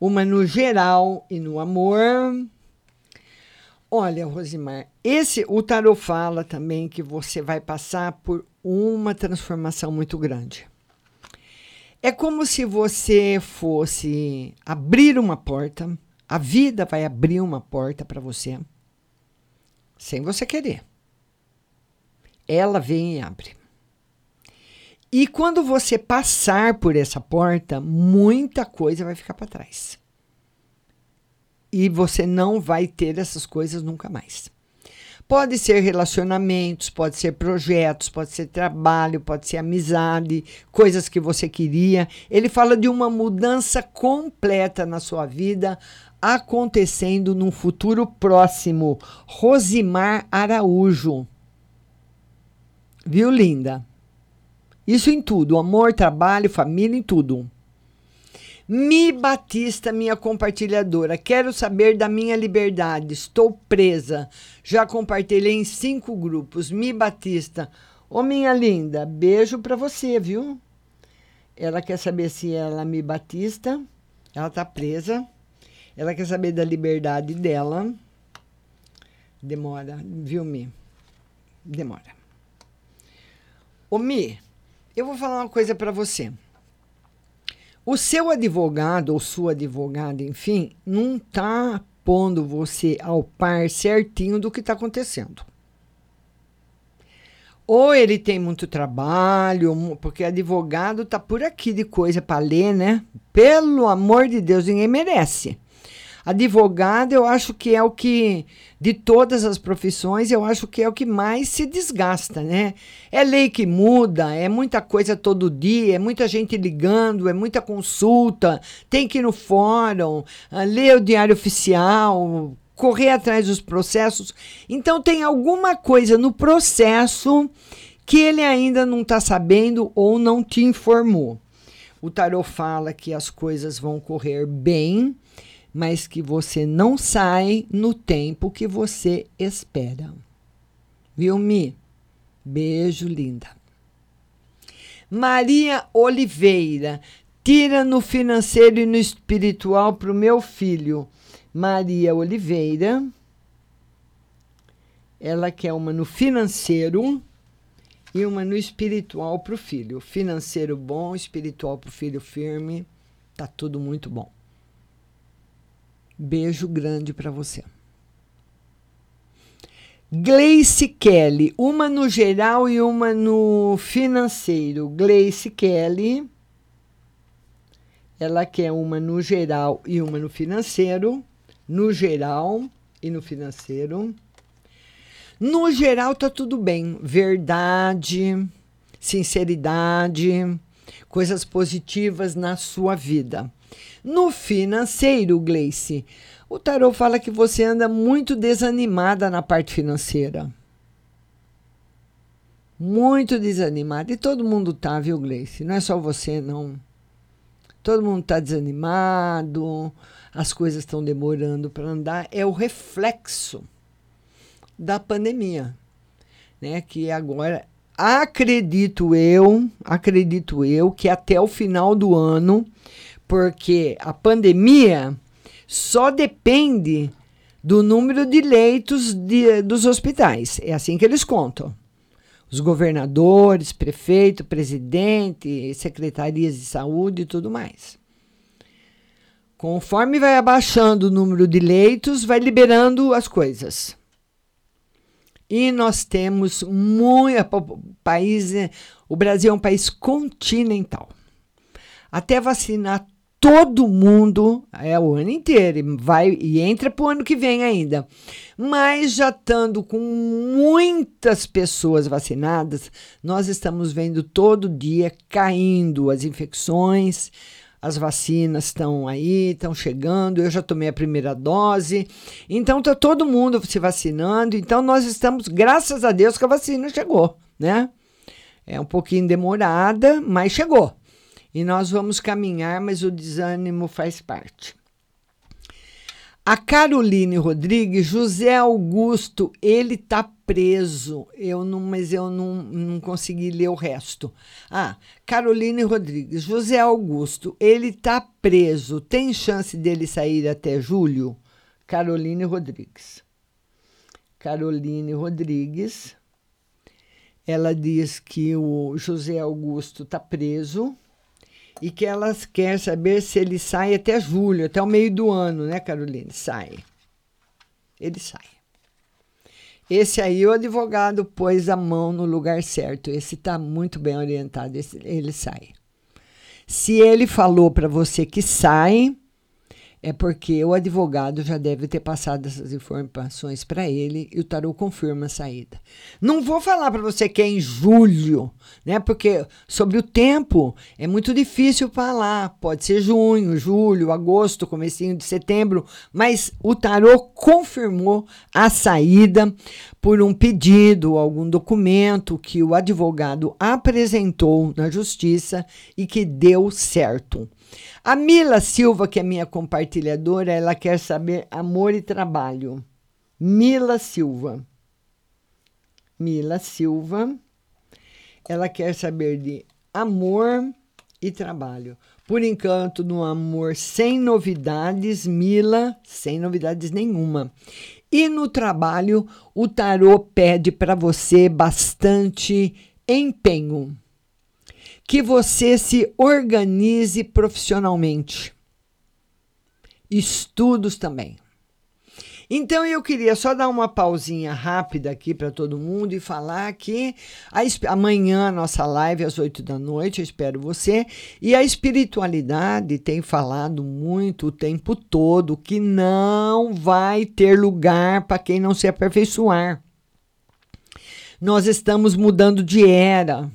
[SPEAKER 9] Uma no geral e no amor. Olha, Rosimar, esse o tarot fala também que você vai passar por uma transformação muito grande. É como se você fosse abrir uma porta, a vida vai abrir uma porta para você, sem você querer ela vem e abre. E quando você passar por essa porta, muita coisa vai ficar para trás. E você não vai ter essas coisas nunca mais. Pode ser relacionamentos, pode ser projetos, pode ser trabalho, pode ser amizade, coisas que você queria. Ele fala de uma mudança completa na sua vida acontecendo num futuro próximo. Rosimar Araújo. Viu, linda? Isso em tudo: amor, trabalho, família, em tudo. Mi Batista, minha compartilhadora, quero saber da minha liberdade. Estou presa. Já compartilhei em cinco grupos. Mi Batista, ô minha linda, beijo para você, viu? Ela quer saber se ela Mi Batista, ela tá presa. Ela quer saber da liberdade dela. Demora, viu, Mi? Demora. Ô Mi, eu vou falar uma coisa para você. O seu advogado ou sua advogada, enfim, não está pondo você ao par certinho do que está acontecendo. Ou ele tem muito trabalho, porque advogado tá por aqui de coisa para ler, né? Pelo amor de Deus, ninguém merece. Advogado, eu acho que é o que, de todas as profissões, eu acho que é o que mais se desgasta, né? É lei que muda, é muita coisa todo dia, é muita gente ligando, é muita consulta, tem que ir no fórum, ah, ler o diário oficial, correr atrás dos processos. Então, tem alguma coisa no processo que ele ainda não está sabendo ou não te informou. O tarô fala que as coisas vão correr bem, mas que você não sai no tempo que você espera. Viu, Mi? Beijo, linda. Maria Oliveira, tira no financeiro e no espiritual para o meu filho. Maria Oliveira, ela quer uma no financeiro e uma no espiritual para o filho. Financeiro bom, espiritual para o filho firme. Tá tudo muito bom. Beijo grande para você. Gleice Kelly, uma no geral e uma no financeiro. Gleice Kelly, ela quer uma no geral e uma no financeiro. No geral e no financeiro. No geral, tá tudo bem. Verdade, sinceridade, coisas positivas na sua vida. No financeiro, Gleice, o tarot fala que você anda muito desanimada na parte financeira. Muito desanimada. E todo mundo tá, viu, Gleice? Não é só você, não. Todo mundo tá desanimado, as coisas estão demorando para andar. É o reflexo da pandemia, né? Que agora acredito eu, acredito eu que até o final do ano, porque a pandemia só depende do número de leitos de, dos hospitais. É assim que eles contam. Os governadores, prefeito, presidente, secretarias de saúde e tudo mais. Conforme vai abaixando o número de leitos, vai liberando as coisas. E nós temos muito país, o Brasil é um país continental. Até vacinar todo mundo, é o ano inteiro, e vai e entra para o ano que vem ainda. Mas já estando com muitas pessoas vacinadas, nós estamos vendo todo dia caindo as infecções, as vacinas estão aí, estão chegando. Eu já tomei a primeira dose. Então está todo mundo se vacinando. Então nós estamos, graças a Deus, que a vacina chegou, né? É um pouquinho demorada, mas chegou e nós vamos caminhar, mas o desânimo faz parte. A Caroline Rodrigues, José Augusto, ele está preso. Eu não, mas eu não, não consegui ler o resto. Ah, Caroline Rodrigues, José Augusto, ele está preso. Tem chance dele sair até julho? Caroline Rodrigues. Caroline Rodrigues. Ela diz que o José Augusto está preso e que elas quer saber se ele sai até julho, até o meio do ano, né, Caroline? Sai. Ele sai. Esse aí o advogado pôs a mão no lugar certo. Esse está muito bem orientado. Esse, ele sai. Se ele falou para você que sai, é porque o advogado já deve ter passado essas informações para ele e o tarô confirma a saída. Não vou falar para você que é em julho, né? Porque sobre o tempo é muito difícil falar. Pode ser junho, julho, agosto, comecinho de setembro, mas o tarô confirmou a saída por um pedido, algum documento que o advogado apresentou na justiça e que deu certo. A Mila Silva, que é minha compartilhadora, ela quer saber amor e trabalho. Mila Silva. Mila Silva. Ela quer saber de amor e trabalho. Por enquanto, no amor, sem novidades, Mila, sem novidades nenhuma. E no trabalho, o tarô pede para você bastante empenho que você se organize profissionalmente. Estudos também. Então eu queria só dar uma pausinha rápida aqui para todo mundo e falar que a, amanhã nossa live às 8 da noite, eu espero você. E a espiritualidade tem falado muito o tempo todo que não vai ter lugar para quem não se aperfeiçoar. Nós estamos mudando de era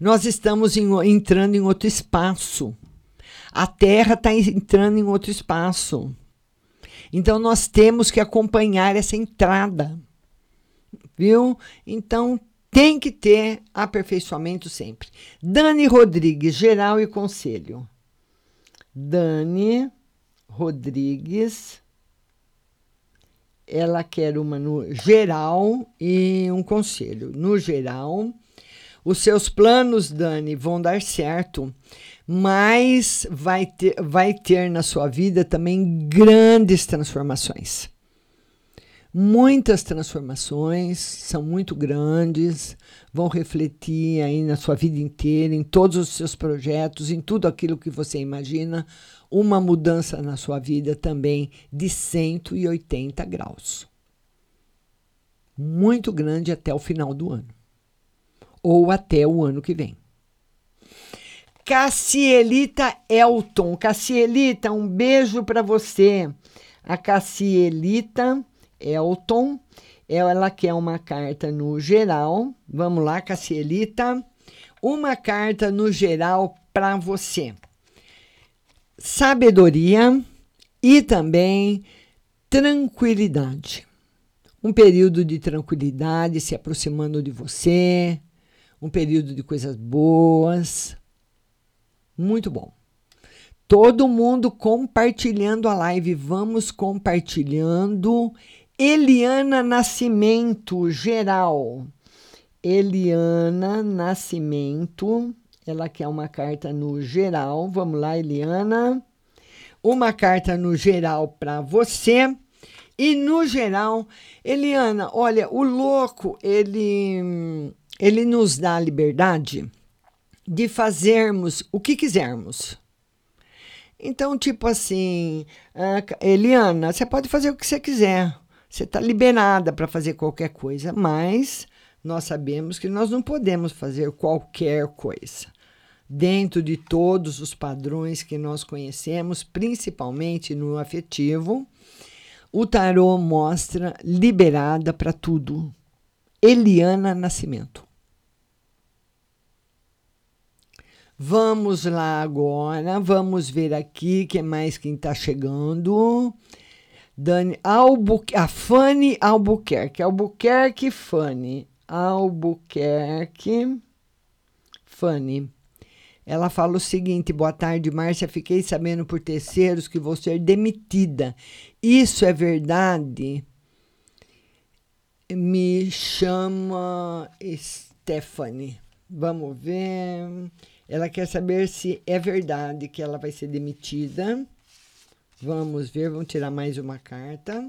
[SPEAKER 9] nós estamos em, entrando em outro espaço. A Terra está entrando em outro espaço. Então nós temos que acompanhar essa entrada. Viu? Então tem que ter aperfeiçoamento sempre. Dani Rodrigues, geral e conselho. Dani Rodrigues, ela quer uma no geral e um conselho. No geral, os seus planos, Dani, vão dar certo, mas vai ter, vai ter na sua vida também grandes transformações. Muitas transformações são muito grandes, vão refletir aí na sua vida inteira, em todos os seus projetos, em tudo aquilo que você imagina, uma mudança na sua vida também de 180 graus. Muito grande até o final do ano, ou até o ano que vem. Cassielita Elton. Cassielita, um beijo para você. A Cassielita Elton, ela quer uma carta no geral. Vamos lá, Cassielita. Uma carta no geral para você sabedoria e também tranquilidade. Um período de tranquilidade se aproximando de você, um período de coisas boas. Muito bom. Todo mundo compartilhando a live. Vamos compartilhando. Eliana Nascimento, geral. Eliana Nascimento, ela quer uma carta no geral. Vamos lá, Eliana. Uma carta no geral para você. E no geral, Eliana, olha, o louco, ele ele nos dá a liberdade de fazermos o que quisermos. Então, tipo assim, Eliana, você pode fazer o que você quiser. Você está liberada para fazer qualquer coisa, mas nós sabemos que nós não podemos fazer qualquer coisa dentro de todos os padrões que nós conhecemos, principalmente no afetivo, o tarô mostra liberada para tudo. Eliana Nascimento. Vamos lá agora, vamos ver aqui que mais quem está chegando. Dani Albuquerque, a Fanny Albuquerque, Albuquerque Fanny, Albuquerque Fanny. Ela fala o seguinte: boa tarde, Márcia. Fiquei sabendo por terceiros que vou ser demitida. Isso é verdade? Me chama Stephanie. Vamos ver. Ela quer saber se é verdade que ela vai ser demitida. Vamos ver, vamos tirar mais uma carta.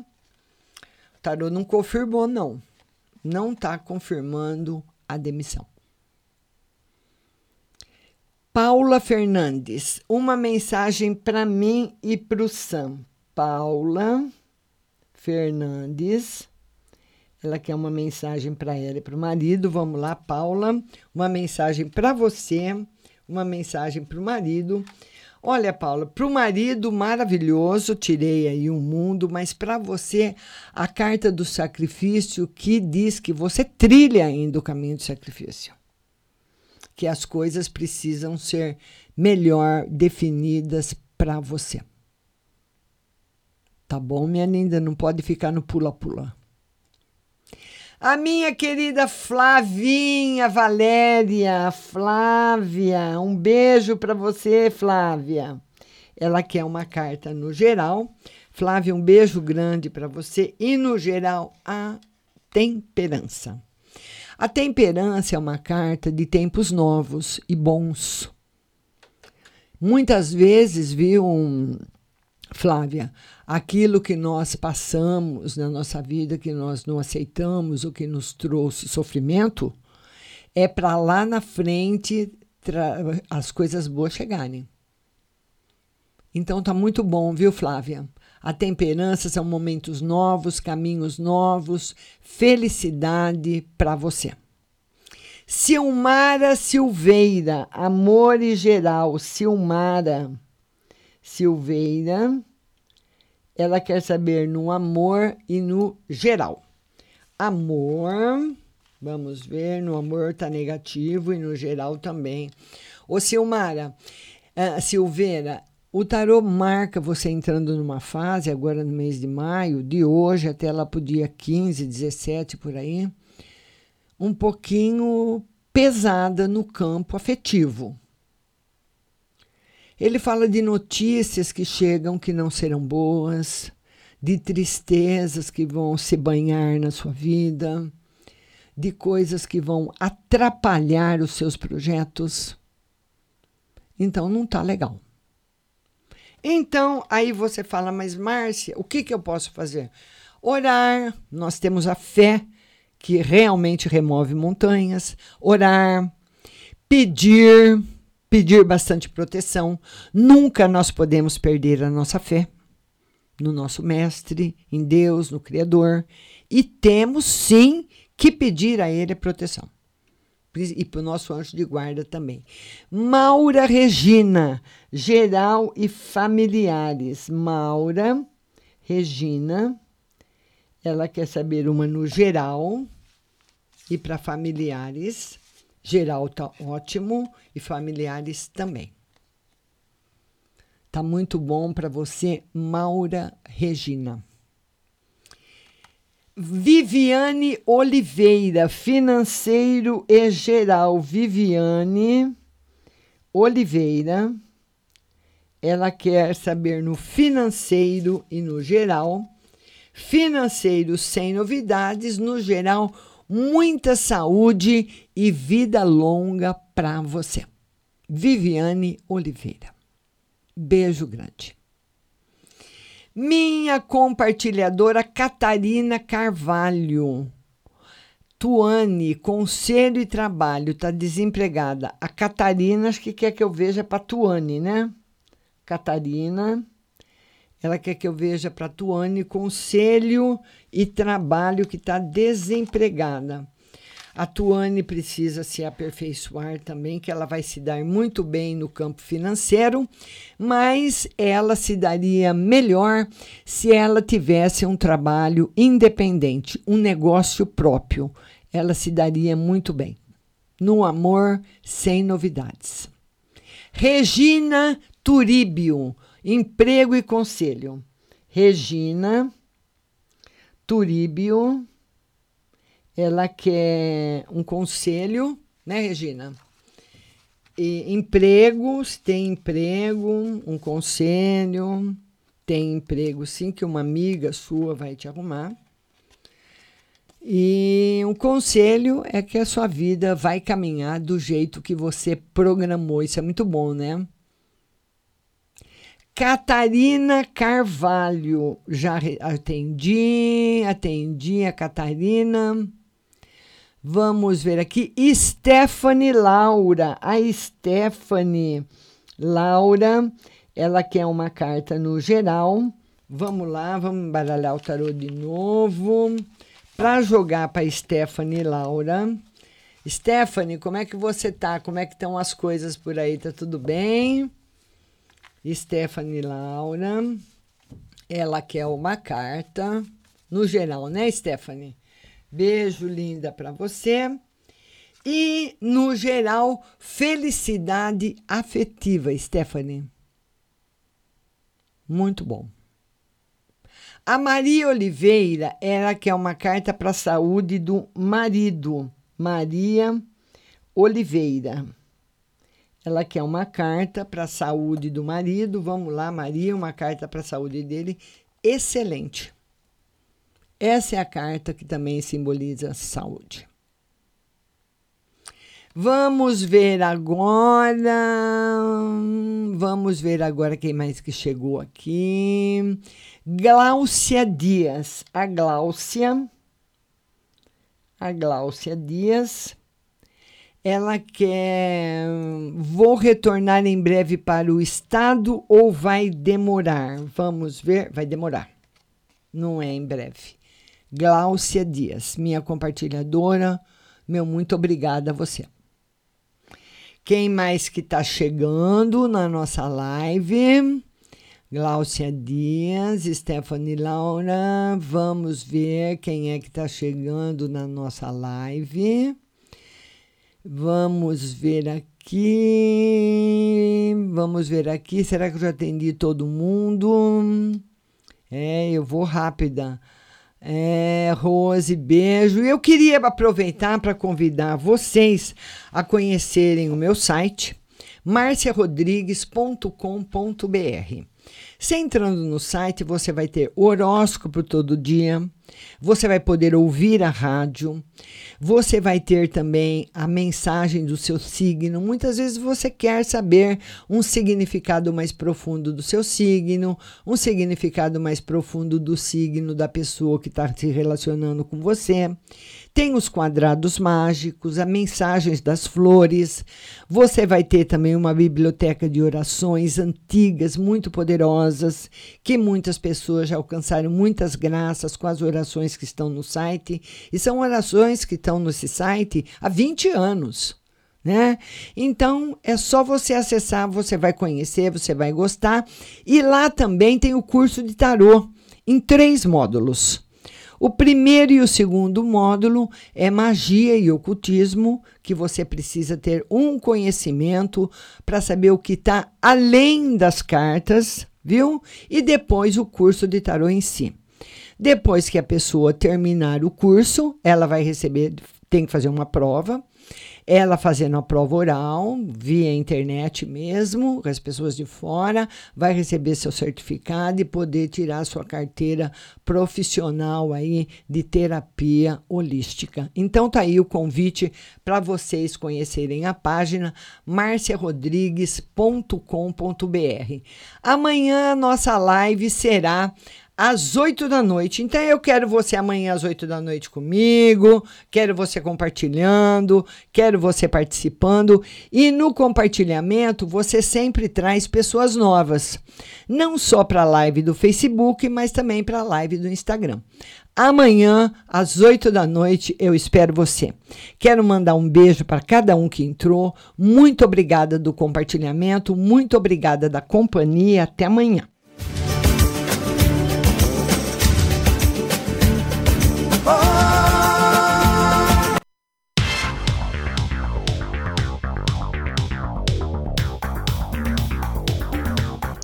[SPEAKER 9] O tarô não confirmou, não. Não está confirmando a demissão. Paula Fernandes, uma mensagem para mim e para o Sam. Paula Fernandes, ela quer uma mensagem para ela e para o marido. Vamos lá, Paula, uma mensagem para você, uma mensagem para o marido. Olha, Paula, para o marido maravilhoso, tirei aí um mundo, mas para você, a carta do sacrifício que diz que você trilha ainda o caminho do sacrifício que as coisas precisam ser melhor definidas para você. Tá bom, minha linda? Não pode ficar no pula-pula. A minha querida Flavinha Valéria, Flávia, um beijo para você, Flávia. Ela quer uma carta no geral. Flávia, um beijo grande para você e no geral a temperança. A temperança é uma carta de tempos novos e bons. Muitas vezes, viu, Flávia, aquilo que nós passamos na nossa vida, que nós não aceitamos, o que nos trouxe sofrimento, é para lá na frente as coisas boas chegarem. Então tá muito bom, viu, Flávia? A temperança são momentos novos, caminhos novos, felicidade para você. Silmara Silveira, amor e geral. Silmara Silveira, ela quer saber no amor e no geral. Amor, vamos ver, no amor tá negativo e no geral também. Ô Silmara, uh, Silveira, o tarô marca você entrando numa fase, agora no mês de maio, de hoje até lá para o dia 15, 17 por aí, um pouquinho pesada no campo afetivo. Ele fala de notícias que chegam que não serão boas, de tristezas que vão se banhar na sua vida, de coisas que vão atrapalhar os seus projetos. Então não está legal. Então aí você fala, mas Márcia, o que, que eu posso fazer? Orar, nós temos a fé que realmente remove montanhas, orar, pedir, pedir bastante proteção. Nunca nós podemos perder a nossa fé no nosso Mestre, em Deus, no Criador, e temos sim que pedir a Ele proteção. E para o nosso anjo de guarda também. Maura Regina, geral e familiares. Maura Regina, ela quer saber uma no geral e para familiares. Geral tá ótimo e familiares também. Tá muito bom para você, Maura Regina. Viviane Oliveira, financeiro e geral. Viviane Oliveira. Ela quer saber no financeiro e no geral. Financeiro sem novidades, no geral, muita saúde e vida longa para você. Viviane Oliveira. Beijo grande. Minha compartilhadora Catarina Carvalho. Tuane, Conselho e Trabalho, está desempregada. A Catarina, acho que quer que eu veja para Tuane, né? Catarina, ela quer que eu veja para Tuane, Conselho e Trabalho, que está desempregada. A Tuane precisa se aperfeiçoar também, que ela vai se dar muito bem no campo financeiro, mas ela se daria melhor se ela tivesse um trabalho independente, um negócio próprio. Ela se daria muito bem. No amor, sem novidades. Regina Turíbio, emprego e conselho. Regina Turíbio ela quer um conselho, né, Regina? E emprego, se tem emprego, um conselho, tem emprego sim, que uma amiga sua vai te arrumar. E um conselho é que a sua vida vai caminhar do jeito que você programou. Isso é muito bom, né? Catarina Carvalho, já atendi, atendi a Catarina. Vamos ver aqui. Stephanie Laura. A Stephanie Laura, ela quer uma carta no geral. Vamos lá, vamos embaralhar o tarô de novo. Para jogar para Stephanie Laura. Stephanie, como é que você tá? Como é que estão as coisas por aí? Tá tudo bem? Stephanie Laura. Ela quer uma carta no geral, né, Stephanie? Beijo linda para você. E, no geral, felicidade afetiva, Stephanie. Muito bom. A Maria Oliveira, ela quer uma carta para a saúde do marido. Maria Oliveira. Ela quer uma carta para a saúde do marido. Vamos lá, Maria, uma carta para a saúde dele. Excelente. Essa é a carta que também simboliza saúde. Vamos ver agora. Vamos ver agora quem mais que chegou aqui. Gláucia Dias. A Gláucia. A Gláucia Dias. Ela quer. Vou retornar em breve para o estado ou vai demorar? Vamos ver. Vai demorar. Não é em breve. Gláucia Dias, minha compartilhadora. Meu muito obrigada a você. Quem mais que está chegando na nossa live? Gláucia Dias, Stephanie Laura. Vamos ver quem é que está chegando na nossa live. Vamos ver aqui. Vamos ver aqui. Será que eu já atendi todo mundo? É, eu vou rápida. É, Rose, beijo. Eu queria aproveitar para convidar vocês a conhecerem o meu site, marciarodrigues.com.br. Você entrando no site, você vai ter horóscopo todo dia, você vai poder ouvir a rádio, você vai ter também a mensagem do seu signo. Muitas vezes você quer saber um significado mais profundo do seu signo, um significado mais profundo do signo da pessoa que está se relacionando com você. Tem os quadrados mágicos, as mensagens das flores. Você vai ter também uma biblioteca de orações antigas, muito poderosas, que muitas pessoas já alcançaram muitas graças com as orações que estão no site. E são orações que estão nesse site há 20 anos. Né? Então é só você acessar, você vai conhecer, você vai gostar. E lá também tem o curso de tarô em três módulos. O primeiro e o segundo módulo é magia e ocultismo, que você precisa ter um conhecimento para saber o que está além das cartas, viu? E depois o curso de tarô em si. Depois que a pessoa terminar o curso, ela vai receber, tem que fazer uma prova ela fazendo a prova oral, via internet mesmo, com as pessoas de fora, vai receber seu certificado e poder tirar sua carteira profissional aí de terapia holística. Então tá aí o convite para vocês conhecerem a página marciarodrigues.com.br. Amanhã a nossa live será às 8 da noite. Então eu quero você amanhã às 8 da noite comigo, quero você compartilhando, quero você participando e no compartilhamento você sempre traz pessoas novas, não só para a live do Facebook, mas também para a live do Instagram. Amanhã, às 8 da noite, eu espero você. Quero mandar um beijo para cada um que entrou. Muito obrigada do compartilhamento, muito obrigada da companhia. Até amanhã.